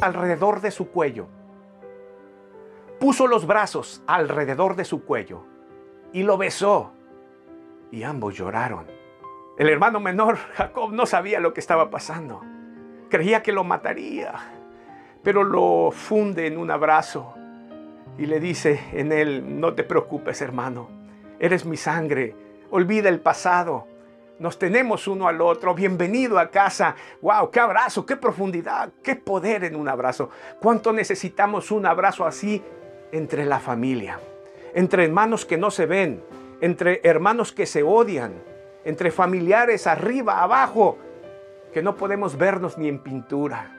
alrededor de su cuello. Puso los brazos alrededor de su cuello y lo besó. Y ambos lloraron. El hermano menor, Jacob, no sabía lo que estaba pasando. Creía que lo mataría, pero lo funde en un abrazo y le dice en él, no te preocupes hermano, eres mi sangre, olvida el pasado, nos tenemos uno al otro, bienvenido a casa, wow, qué abrazo, qué profundidad, qué poder en un abrazo, cuánto necesitamos un abrazo así entre la familia, entre hermanos que no se ven, entre hermanos que se odian, entre familiares arriba, abajo, que no podemos vernos ni en pintura.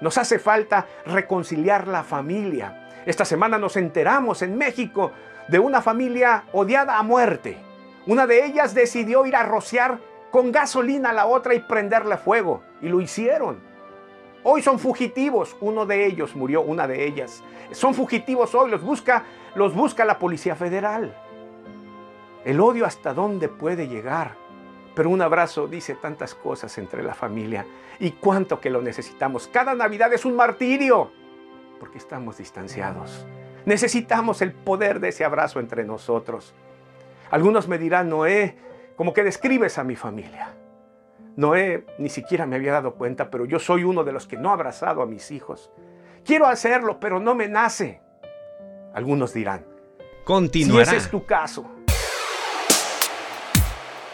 Nos hace falta reconciliar la familia. Esta semana nos enteramos en México de una familia odiada a muerte. Una de ellas decidió ir a rociar con gasolina a la otra y prenderle fuego. Y lo hicieron. Hoy son fugitivos. Uno de ellos murió, una de ellas. Son fugitivos hoy, los busca, los busca la Policía Federal. El odio hasta dónde puede llegar. Pero un abrazo dice tantas cosas entre la familia y cuánto que lo necesitamos. Cada Navidad es un martirio porque estamos distanciados. Necesitamos el poder de ese abrazo entre nosotros. Algunos me dirán, Noé, como que describes a mi familia. Noé ni siquiera me había dado cuenta, pero yo soy uno de los que no ha abrazado a mis hijos. Quiero hacerlo, pero no me nace. Algunos dirán, Continuará. si ese es tu caso,